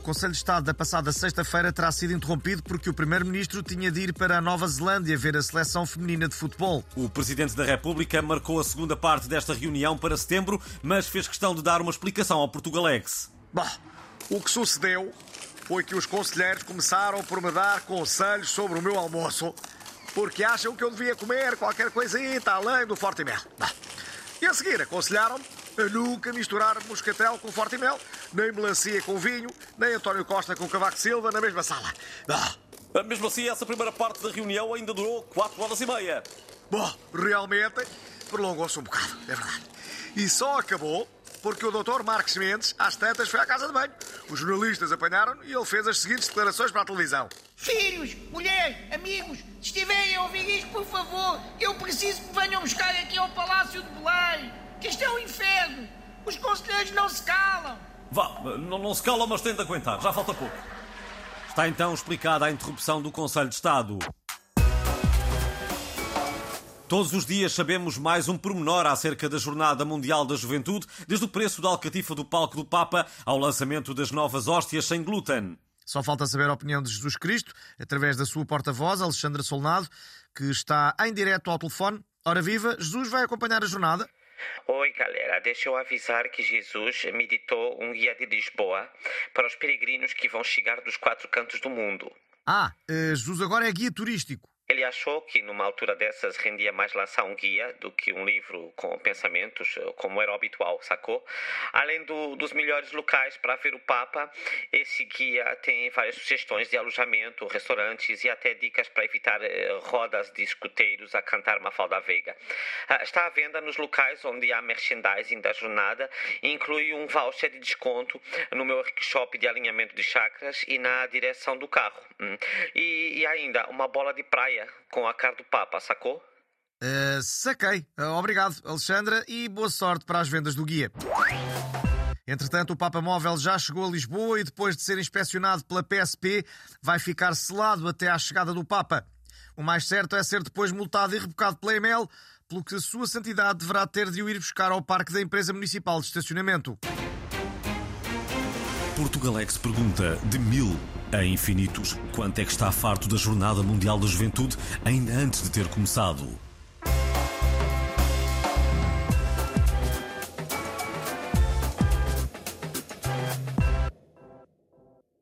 Conselho de Estado da passada sexta-feira terá sido interrompido porque o Primeiro-Ministro tinha de ir para a Nova Zelândia ver a seleção feminina de futebol. O Presidente da República marcou a segunda parte desta reunião para setembro, mas fez questão de dar uma explicação ao Portugalex. Bom, o que sucedeu foi que os conselheiros começaram por me dar conselhos sobre o meu almoço porque acham que eu devia comer qualquer coisita além do forte mel. Bom, e a seguir aconselharam-me nunca misturar moscatel com forte mel, nem melancia com vinho, nem António Costa com Cavaco Silva na mesma sala. Bom, Mesmo assim, essa primeira parte da reunião ainda durou 4 horas e meia. bom realmente prolongou-se um bocado, é verdade. E só acabou porque o Dr. Marcos Mendes, às tantas, foi à casa de banho. Os jornalistas apanharam e ele fez as seguintes declarações para a televisão. Filhos, mulheres, amigos, se estiverem a ouvir isto, por favor, eu preciso que venham buscar aqui ao Palácio de Belém, que isto é um inferno. Os conselheiros não se calam. Vá, não, não se cala, mas tenta aguentar, já falta pouco. Está então explicada a interrupção do Conselho de Estado. Todos os dias sabemos mais um pormenor acerca da Jornada Mundial da Juventude, desde o preço da alcatifa do palco do Papa ao lançamento das novas hóstias sem glúten. Só falta saber a opinião de Jesus Cristo, através da sua porta-voz, Alexandra Solnado, que está em direto ao telefone. Ora viva, Jesus vai acompanhar a jornada. Oi, galera. Deixa eu avisar que Jesus me ditou um guia de Lisboa para os peregrinos que vão chegar dos quatro cantos do mundo. Ah, eh, Jesus agora é guia turístico. Achou que numa altura dessas rendia mais lançar um guia do que um livro com pensamentos, como era habitual, sacou? Além do, dos melhores locais para ver o Papa, esse guia tem várias sugestões de alojamento, restaurantes e até dicas para evitar eh, rodas de escuteiros a cantar Mafalda Veiga. Ah, está à venda nos locais onde há merchandising da jornada e inclui um voucher de desconto no meu workshop de alinhamento de chakras e na direção do carro. Hum. E, e ainda uma bola de praia com a cara do Papa, sacou? Eh, saquei. Eh, obrigado, Alexandra, e boa sorte para as vendas do guia. Entretanto, o Papa Móvel já chegou a Lisboa e, depois de ser inspecionado pela PSP, vai ficar selado até à chegada do Papa. O mais certo é ser depois multado e rebocado pela EML, pelo que a sua santidade deverá ter de o ir buscar ao parque da empresa municipal de estacionamento. Portugalex pergunta de mil a infinitos quanto é que está farto da Jornada Mundial da Juventude ainda antes de ter começado.